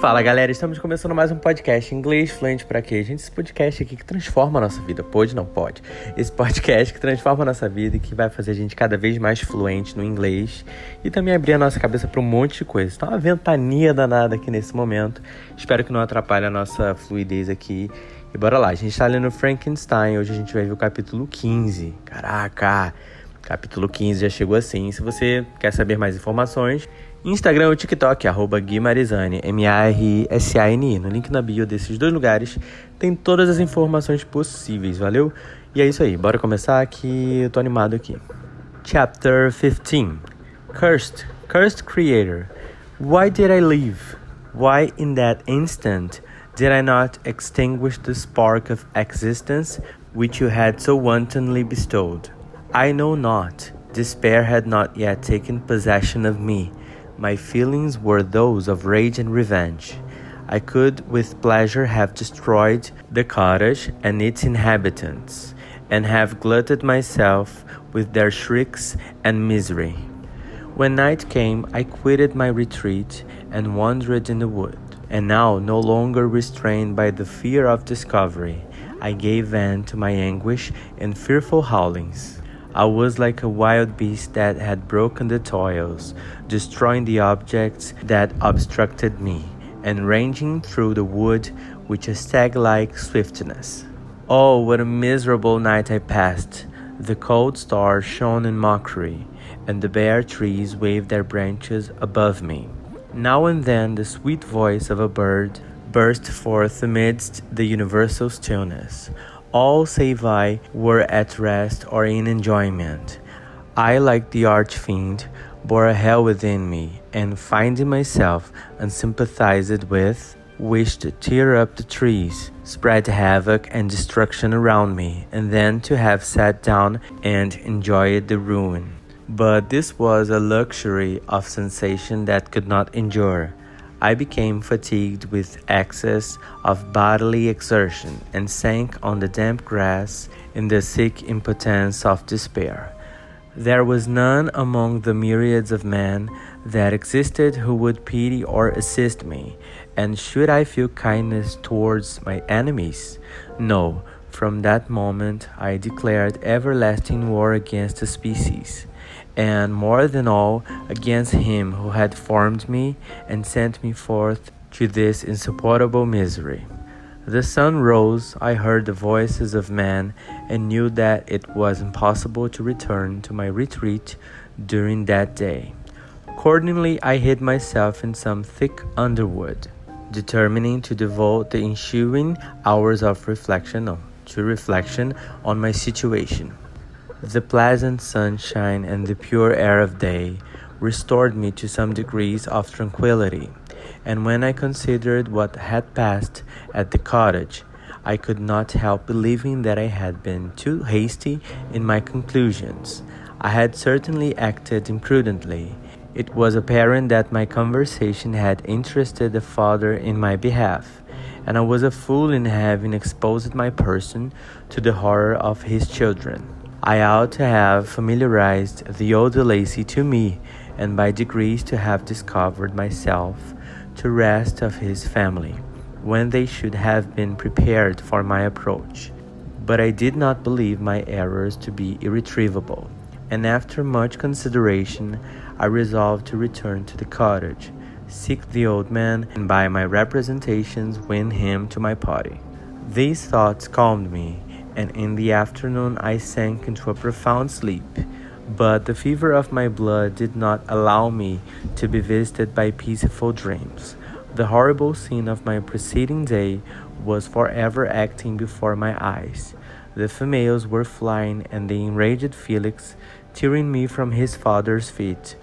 Fala galera, estamos começando mais um podcast inglês fluente para quê? Gente, esse podcast aqui que transforma a nossa vida, pode não pode? Esse podcast que transforma a nossa vida e que vai fazer a gente cada vez mais fluente no inglês e também abrir a nossa cabeça para um monte de coisa. Então, uma ventania danada aqui nesse momento. Espero que não atrapalhe a nossa fluidez aqui. E bora lá, a gente está lendo Frankenstein, hoje a gente vai ver o capítulo 15. Caraca! Capítulo 15 já chegou assim. Se você quer saber mais informações, Instagram ou TikTok, arroba Guimarizane, M-A-R-I-S-A-N-I. No link na bio desses dois lugares tem todas as informações possíveis, valeu? E é isso aí, bora começar que eu tô animado aqui. Chapter 15 Cursed, Cursed Creator. Why did I leave? Why in that instant did I not extinguish the spark of existence which you had so wantonly bestowed? I know not. Despair had not yet taken possession of me. My feelings were those of rage and revenge. I could with pleasure have destroyed the cottage and its inhabitants, and have glutted myself with their shrieks and misery. When night came, I quitted my retreat and wandered in the wood. And now, no longer restrained by the fear of discovery, I gave vent to my anguish in fearful howlings. I was like a wild beast that had broken the toils, destroying the objects that obstructed me, and ranging through the wood with a stag like swiftness. Oh, what a miserable night I passed! The cold stars shone in mockery, and the bare trees waved their branches above me. Now and then the sweet voice of a bird burst forth amidst the universal stillness all save I were at rest or in enjoyment. I, like the arch-fiend, bore a hell within me, and finding myself unsympathized with, wished to tear up the trees, spread havoc and destruction around me, and then to have sat down and enjoyed the ruin. But this was a luxury of sensation that could not endure. I became fatigued with excess of bodily exertion and sank on the damp grass in the sick impotence of despair. There was none among the myriads of men that existed who would pity or assist me, and should I feel kindness towards my enemies? No, from that moment I declared everlasting war against the species and more than all against him who had formed me and sent me forth to this insupportable misery. The sun rose, I heard the voices of men, and knew that it was impossible to return to my retreat during that day. Accordingly, I hid myself in some thick underwood, determining to devote the ensuing hours of reflection to reflection on my situation. The pleasant sunshine and the pure air of day restored me to some degrees of tranquillity, and when I considered what had passed at the cottage, I could not help believing that I had been too hasty in my conclusions. I had certainly acted imprudently. It was apparent that my conversation had interested the father in my behalf, and I was a fool in having exposed my person to the horror of his children. I ought to have familiarized the old Lacey to me, and by degrees to have discovered myself to rest of his family, when they should have been prepared for my approach. But I did not believe my errors to be irretrievable, and after much consideration, I resolved to return to the cottage, seek the old man, and by my representations win him to my party. These thoughts calmed me and in the afternoon I sank into a profound sleep. But the fever of my blood did not allow me to be visited by peaceful dreams. The horrible scene of my preceding day was forever acting before my eyes. The females were flying, and the enraged Felix tearing me from his father's feet.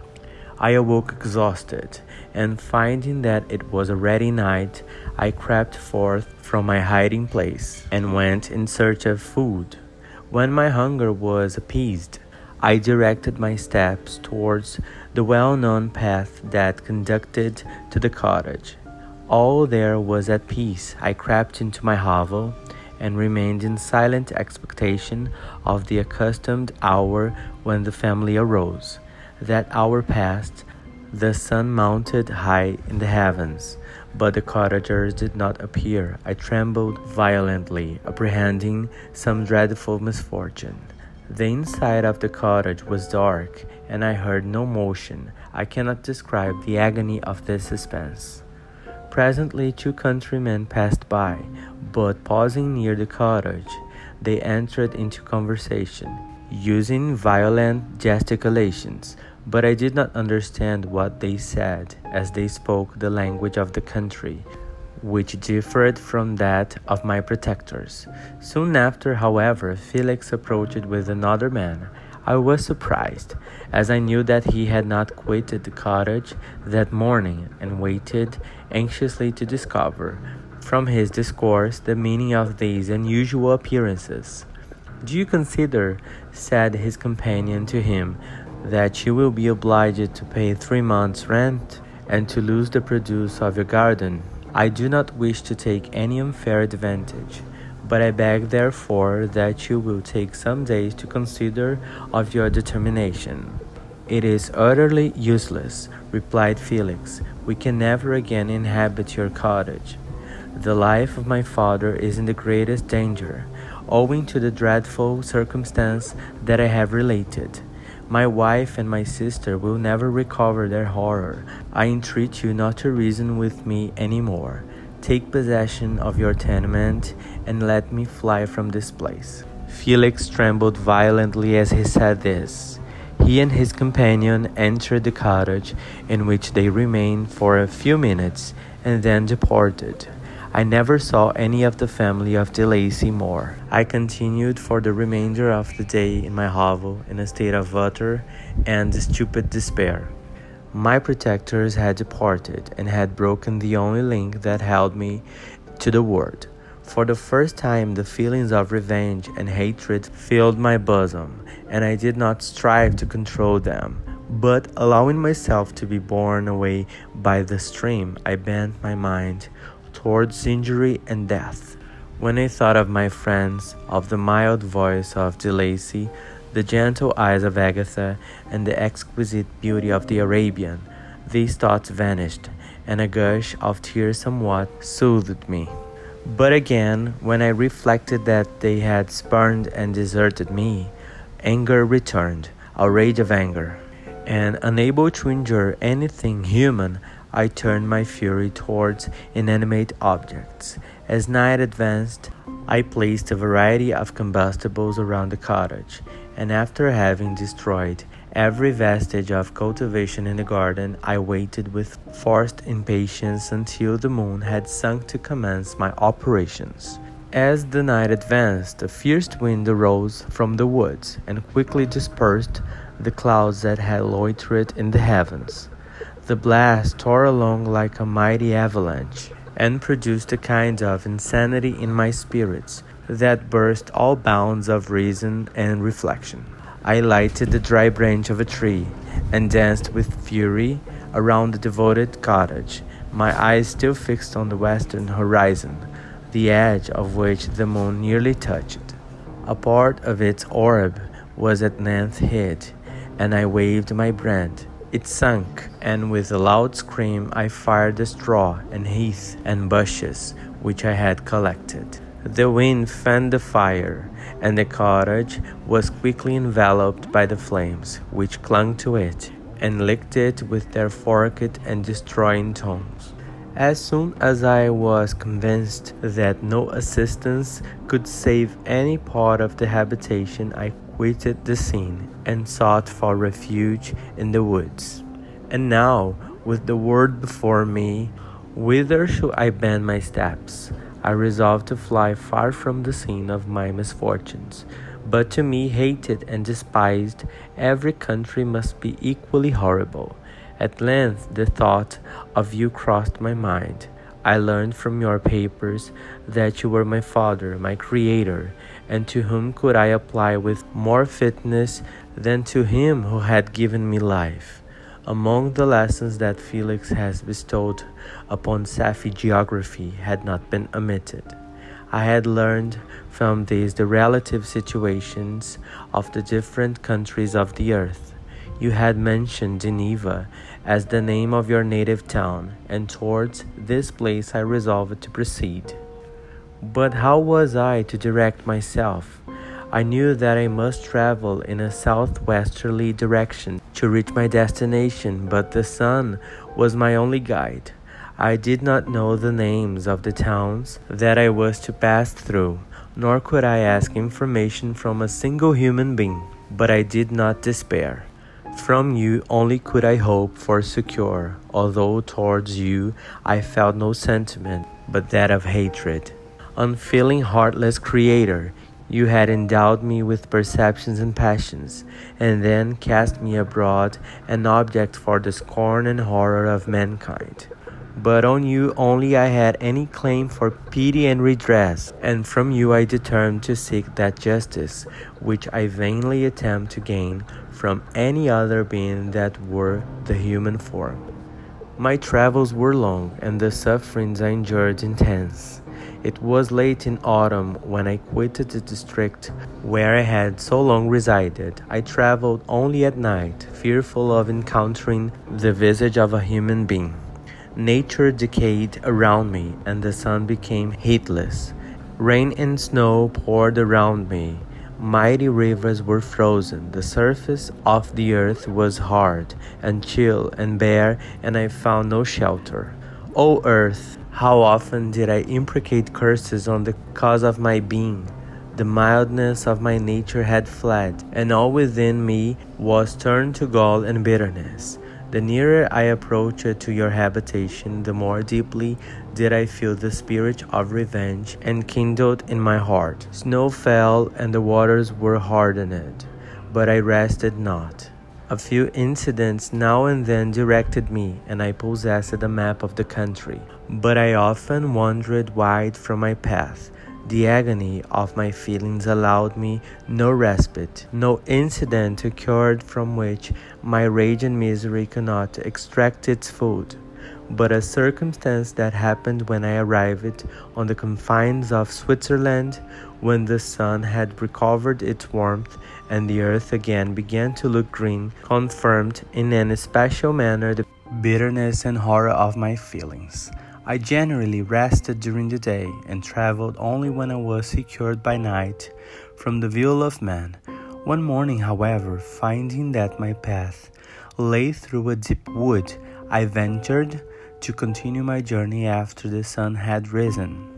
I awoke exhausted, and finding that it was already night, I crept forth from my hiding place and went in search of food. When my hunger was appeased, I directed my steps towards the well known path that conducted to the cottage. All there was at peace. I crept into my hovel and remained in silent expectation of the accustomed hour when the family arose. That hour passed. The sun mounted high in the heavens, but the cottagers did not appear. I trembled violently, apprehending some dreadful misfortune. The inside of the cottage was dark, and I heard no motion. I cannot describe the agony of this suspense. Presently, two countrymen passed by, but pausing near the cottage, they entered into conversation, using violent gesticulations but I did not understand what they said, as they spoke the language of the country, which differed from that of my protectors. Soon after, however, Felix approached with another man. I was surprised, as I knew that he had not quitted the cottage that morning, and waited anxiously to discover, from his discourse, the meaning of these unusual appearances. Do you consider, said his companion to him, that you will be obliged to pay three months' rent and to lose the produce of your garden. I do not wish to take any unfair advantage, but I beg therefore that you will take some days to consider of your determination. It is utterly useless, replied Felix. We can never again inhabit your cottage. The life of my father is in the greatest danger, owing to the dreadful circumstance that I have related. My wife and my sister will never recover their horror. I entreat you not to reason with me any more. Take possession of your tenement and let me fly from this place. Felix trembled violently as he said this. He and his companion entered the cottage, in which they remained for a few minutes and then departed. I never saw any of the family of De Lacey more. I continued for the remainder of the day in my hovel in a state of utter and stupid despair. My protectors had departed and had broken the only link that held me to the world. For the first time, the feelings of revenge and hatred filled my bosom, and I did not strive to control them. But allowing myself to be borne away by the stream, I bent my mind towards injury and death. When I thought of my friends, of the mild voice of De Lacey, the gentle eyes of Agatha, and the exquisite beauty of the Arabian, these thoughts vanished, and a gush of tears somewhat soothed me. But again, when I reflected that they had spurned and deserted me, anger returned, a rage of anger, and unable to endure anything human, I turned my fury towards inanimate objects. As night advanced, I placed a variety of combustibles around the cottage, and after having destroyed every vestige of cultivation in the garden, I waited with forced impatience until the moon had sunk to commence my operations. As the night advanced, a fierce wind arose from the woods and quickly dispersed the clouds that had loitered in the heavens. The blast tore along like a mighty avalanche, and produced a kind of insanity in my spirits that burst all bounds of reason and reflection. I lighted the dry branch of a tree and danced with fury around the devoted cottage, my eyes still fixed on the western horizon, the edge of which the moon nearly touched. A part of its orb was at length hid, and I waved my brand it sunk, and with a loud scream I fired the straw and heath and bushes which I had collected. The wind fanned the fire, and the cottage was quickly enveloped by the flames, which clung to it and licked it with their forked and destroying tongues. As soon as I was convinced that no assistance could save any part of the habitation, I quitted the scene and sought for refuge in the woods. And now, with the world before me, whither should I bend my steps? I resolved to fly far from the scene of my misfortunes. But to me, hated and despised, every country must be equally horrible. At length, the thought of you crossed my mind. I learned from your papers that you were my father, my creator, and to whom could I apply with more fitness than to him who had given me life? Among the lessons that Felix has bestowed upon Safie geography had not been omitted. I had learned from these the relative situations of the different countries of the earth. You had mentioned Geneva as the name of your native town, and towards this place I resolved to proceed. But how was I to direct myself? I knew that I must travel in a southwesterly direction to reach my destination, but the sun was my only guide. I did not know the names of the towns that I was to pass through, nor could I ask information from a single human being, but I did not despair. From you only could I hope for succor, although towards you I felt no sentiment but that of hatred. Unfeeling, heartless Creator, you had endowed me with perceptions and passions, and then cast me abroad an object for the scorn and horror of mankind. But on you only I had any claim for pity and redress, and from you I determined to seek that justice which I vainly attempt to gain from any other being that were the human form. My travels were long, and the sufferings I endured intense. It was late in autumn when I quitted the district where I had so long resided. I traveled only at night, fearful of encountering the visage of a human being. Nature decayed around me, and the sun became heatless. Rain and snow poured around me. Mighty rivers were frozen. The surface of the earth was hard and chill and bare, and I found no shelter. O earth, how often did I imprecate curses on the cause of my being? The mildness of my nature had fled, and all within me was turned to gall and bitterness. The nearer I approached to your habitation, the more deeply did I feel the spirit of revenge enkindled in my heart. Snow fell, and the waters were hardened, but I rested not. A few incidents now and then directed me, and I possessed a map of the country. But I often wandered wide from my path. The agony of my feelings allowed me no respite. No incident occurred from which my rage and misery could not extract its food. But a circumstance that happened when I arrived on the confines of Switzerland, when the sun had recovered its warmth and the earth again began to look green, confirmed in an especial manner the bitterness and horror of my feelings. I generally rested during the day and traveled only when I was secured by night from the view of man. One morning, however, finding that my path lay through a deep wood, I ventured to continue my journey after the sun had risen.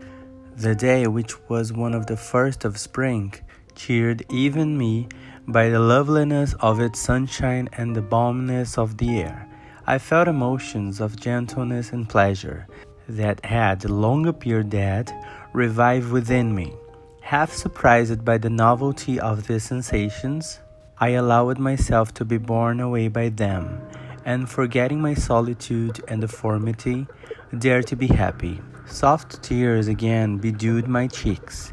The day, which was one of the first of spring, cheered even me by the loveliness of its sunshine and the balminess of the air. I felt emotions of gentleness and pleasure that had long appeared dead revive within me. Half surprised by the novelty of these sensations, I allowed myself to be borne away by them, and forgetting my solitude and deformity, dared to be happy. Soft tears again bedewed my cheeks,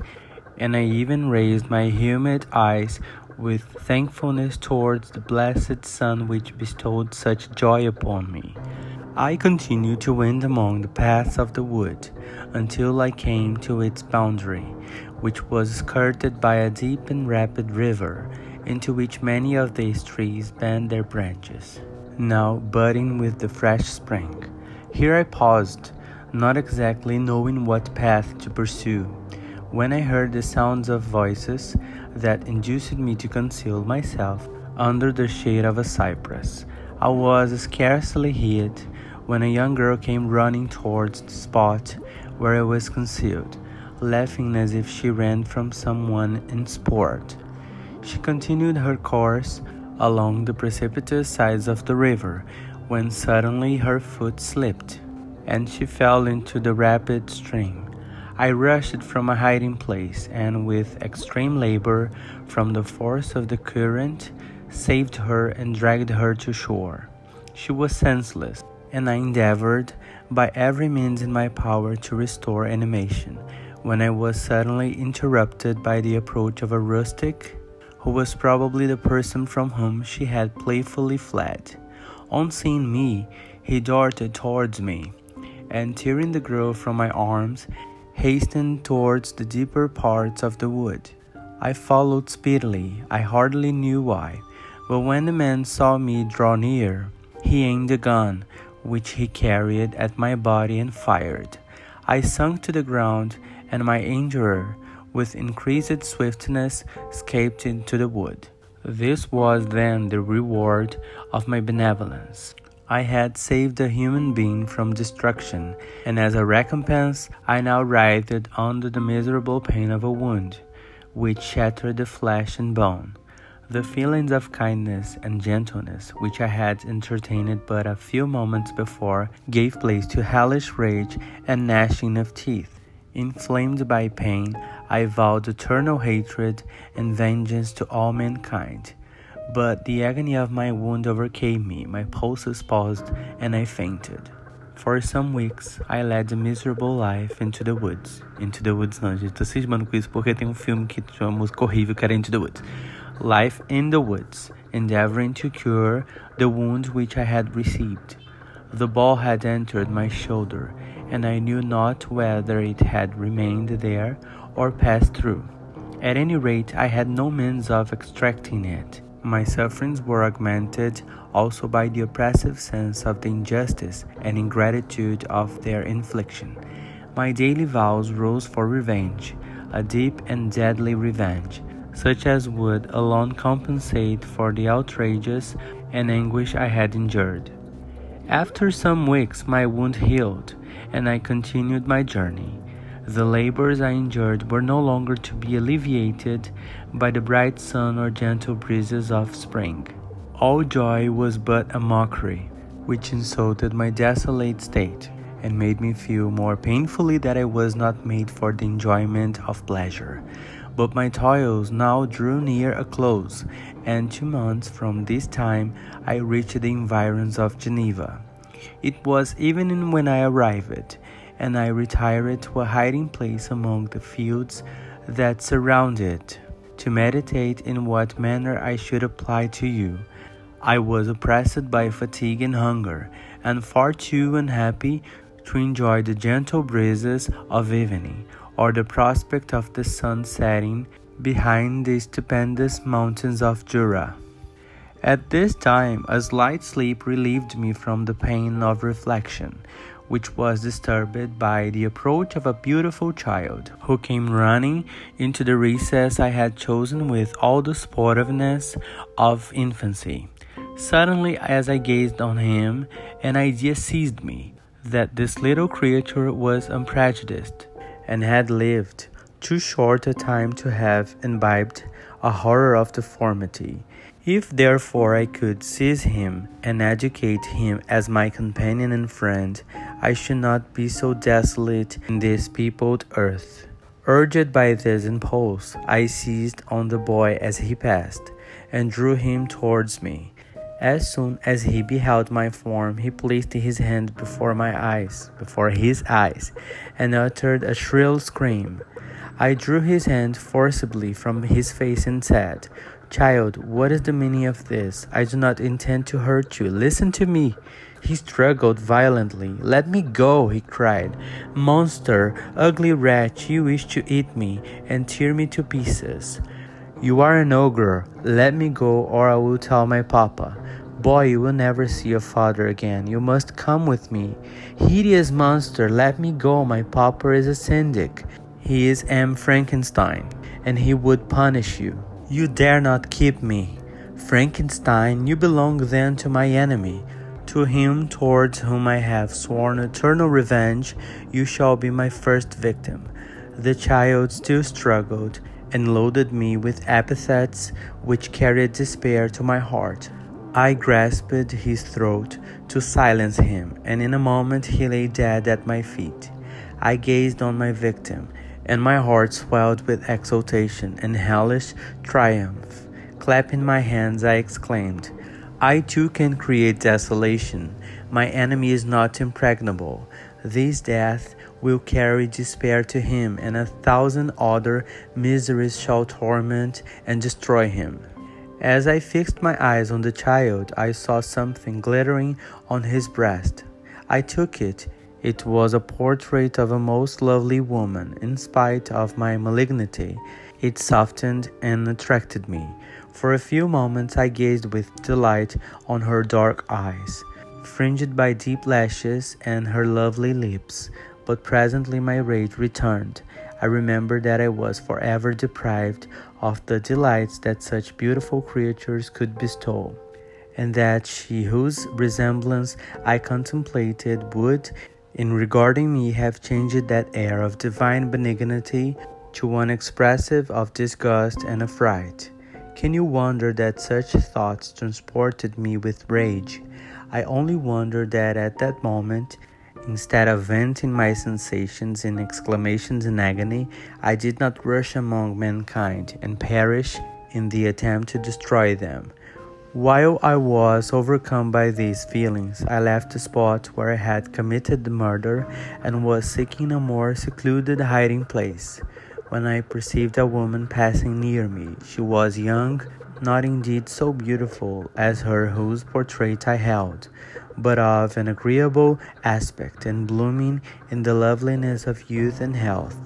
and I even raised my humid eyes with thankfulness towards the blessed sun which bestowed such joy upon me. I continued to wend among the paths of the wood until I came to its boundary, which was skirted by a deep and rapid river, into which many of these trees bent their branches, now budding with the fresh spring. Here I paused, not exactly knowing what path to pursue, when I heard the sounds of voices that induced me to conceal myself under the shade of a cypress. I was scarcely hid when a young girl came running towards the spot where I was concealed, laughing as if she ran from someone in sport. She continued her course along the precipitous sides of the river when suddenly her foot slipped and she fell into the rapid stream. I rushed from a hiding place and, with extreme labor from the force of the current, saved her and dragged her to shore. She was senseless and I endeavored by every means in my power to restore animation, when I was suddenly interrupted by the approach of a rustic, who was probably the person from whom she had playfully fled. On seeing me, he darted towards me, and tearing the girl from my arms, hastened towards the deeper parts of the wood. I followed speedily, I hardly knew why, But when the man saw me draw near, he aimed a gun, which he carried at my body, and fired. I sunk to the ground, and my injurer, with increased swiftness, escaped into the wood. This was then the reward of my benevolence. I had saved a human being from destruction, and as a recompense, I now writhed under the miserable pain of a wound, which shattered the flesh and bone. The feelings of kindness and gentleness which I had entertained but a few moments before gave place to hellish rage and gnashing of teeth. Inflamed by pain, I vowed eternal hatred and vengeance to all mankind. But the agony of my wound overcame me, my pulses paused, and I fainted. For some weeks, I led a miserable life into the woods. Into the Woods não, gente, tô cismando com isso porque tem um filme que tinha uma música horrível que era Into the Woods. life in the woods, endeavoring to cure the wound which I had received. The ball had entered my shoulder, and I knew not whether it had remained there or passed through. At any rate, I had no means of extracting it. My sufferings were augmented also by the oppressive sense of the injustice and ingratitude of their infliction. My daily vows rose for revenge, a deep and deadly revenge, such as would alone compensate for the outrages and anguish I had endured. After some weeks, my wound healed, and I continued my journey. The labors I endured were no longer to be alleviated by the bright sun or gentle breezes of spring. All joy was but a mockery, which insulted my desolate state, and made me feel more painfully that I was not made for the enjoyment of pleasure, but my toils now drew near a close, and two months from this time I reached the environs of Geneva. It was evening when I arrived, and I retired to a hiding place among the fields that surround it, to meditate in what manner I should apply to you. I was oppressed by fatigue and hunger, and far too unhappy to enjoy the gentle breezes of evening or the prospect of the sun setting behind the stupendous mountains of Jura. At this time, a slight sleep relieved me from the pain of reflection, which was disturbed by the approach of a beautiful child, who came running into the recess I had chosen with all the sportiveness of infancy. Suddenly, as I gazed on him, an idea seized me that this little creature was unprejudiced and had lived too short a time to have imbibed a horror of deformity. If therefore I could seize him and educate him as my companion and friend, I should not be so desolate in this peopled earth. Urged by this impulse, I seized on the boy as he passed, and drew him towards me. As soon as he beheld my form, he placed his hand before my eyes, before his eyes, and uttered a shrill scream. I drew his hand forcibly from his face and said, Child, what is the meaning of this? I do not intend to hurt you. Listen to me. He struggled violently. Let me go, he cried. Monster, ugly wretch, you wish to eat me and tear me to pieces. You are an ogre. Let me go, or I will tell my papa. Boy, you will never see your father again. You must come with me. Hideous monster, let me go. My papa is a syndic. He is M. Frankenstein, and he would punish you. You dare not keep me. Frankenstein, you belong then to my enemy. To him towards whom I have sworn eternal revenge, you shall be my first victim. The child still struggled and loaded me with epithets which carried despair to my heart. I grasped his throat to silence him, and in a moment he lay dead at my feet. I gazed on my victim, and my heart swelled with exultation and hellish triumph. Clapping my hands, I exclaimed, I too can create desolation. My enemy is not impregnable. This death will carry despair to him, and a thousand other miseries shall torment and destroy him. As I fixed my eyes on the child, I saw something glittering on his breast. I took it. It was a portrait of a most lovely woman. In spite of my malignity, it softened and attracted me, For a few moments I gazed with delight on her dark eyes, fringed by deep lashes, and her lovely lips, but presently my rage returned. I remembered that I was forever deprived of the delights that such beautiful creatures could bestow, and that she whose resemblance I contemplated would, in regarding me, have changed that air of divine benignity to one expressive of disgust and affright. Can you wonder that such thoughts transported me with rage? I only wonder that at that moment, instead of venting my sensations in exclamations and agony, I did not rush among mankind and perish in the attempt to destroy them. While I was overcome by these feelings, I left the spot where I had committed the murder and was seeking a more secluded hiding place. When I perceived a woman passing near me, she was young, not indeed so beautiful as her whose portrait I held, but of an agreeable aspect and blooming in the loveliness of youth and health.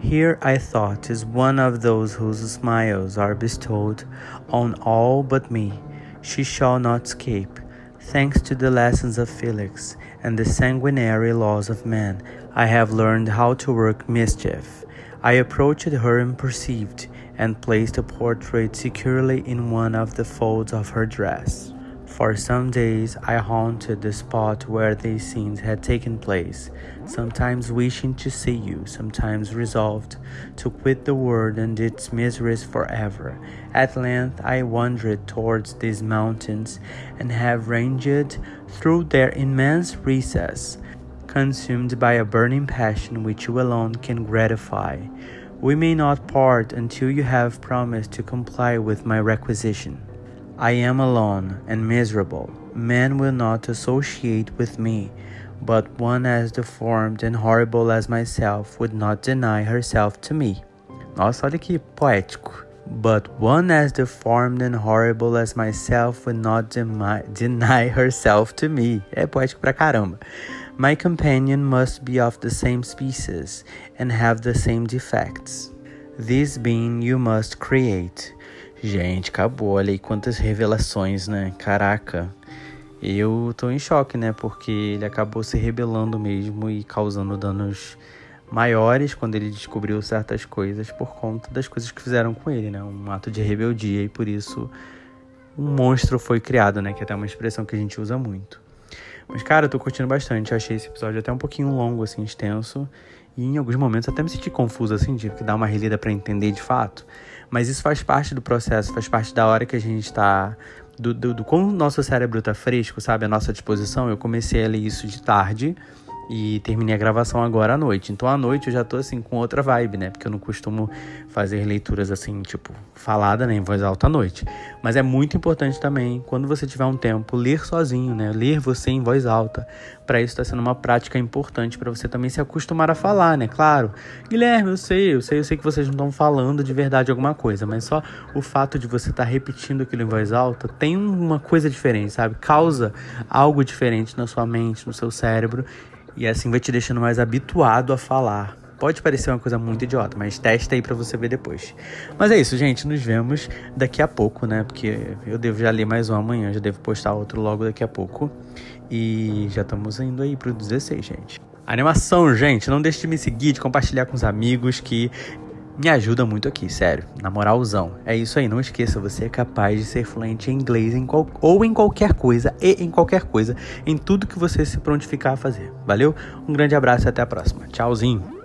Here, I thought, is one of those whose smiles are bestowed on all but me she shall not escape. Thanks to the lessons of Felix and the sanguinary laws of man, I have learned how to work mischief. I approached her unperceived and placed a portrait securely in one of the folds of her dress. For some days I haunted the spot where these scenes had taken place, sometimes wishing to see you, sometimes resolved to quit the world and its miseries forever. At length I wandered towards these mountains and have ranged through their immense recess, consumed by a burning passion which you alone can gratify. We may not part until you have promised to comply with my requisition. I am alone and miserable. Men will not associate with me, but one as deformed and horrible as myself would not deny herself to me. Nossa, olha que poético. But one as deformed and horrible as myself would not deny herself to me. É poético pra caramba. My companion must be of the same species and have the same defects. This being you must create. Gente, acabou. Olha aí quantas revelações, né? Caraca. Eu tô em choque, né? Porque ele acabou se rebelando mesmo e causando danos maiores quando ele descobriu certas coisas por conta das coisas que fizeram com ele, né? Um ato de rebeldia e por isso um monstro foi criado, né? Que é até uma expressão que a gente usa muito. Mas, cara, eu tô curtindo bastante. Eu achei esse episódio até um pouquinho longo, assim, extenso. E em alguns momentos até me senti confuso, assim, tive que dar uma relida para entender de fato. Mas isso faz parte do processo, faz parte da hora que a gente está. Do, do, do como o nosso cérebro está fresco, sabe? A nossa disposição. Eu comecei a ler isso de tarde e terminei a gravação agora à noite. Então à noite eu já tô assim com outra vibe, né? Porque eu não costumo fazer leituras assim, tipo, falada, né, em voz alta à noite. Mas é muito importante também, quando você tiver um tempo, ler sozinho, né? Ler você em voz alta. Para isso está sendo uma prática importante para você também se acostumar a falar, né? Claro. Guilherme, eu sei, eu sei, eu sei que vocês não estão falando de verdade alguma coisa, mas só o fato de você estar tá repetindo aquilo em voz alta tem uma coisa diferente, sabe? Causa algo diferente na sua mente, no seu cérebro e assim vai te deixando mais habituado a falar. Pode parecer uma coisa muito idiota, mas testa aí para você ver depois. Mas é isso, gente. Nos vemos daqui a pouco, né? Porque eu devo já ler mais um amanhã, já devo postar outro logo daqui a pouco. E já estamos indo aí pro 16, gente. Animação, gente. Não deixe de me seguir, de compartilhar com os amigos que me ajuda muito aqui, sério, na moralzão. É isso aí, não esqueça, você é capaz de ser fluente em inglês em qual, ou em qualquer coisa, e em qualquer coisa, em tudo que você se prontificar a fazer. Valeu? Um grande abraço e até a próxima. Tchauzinho!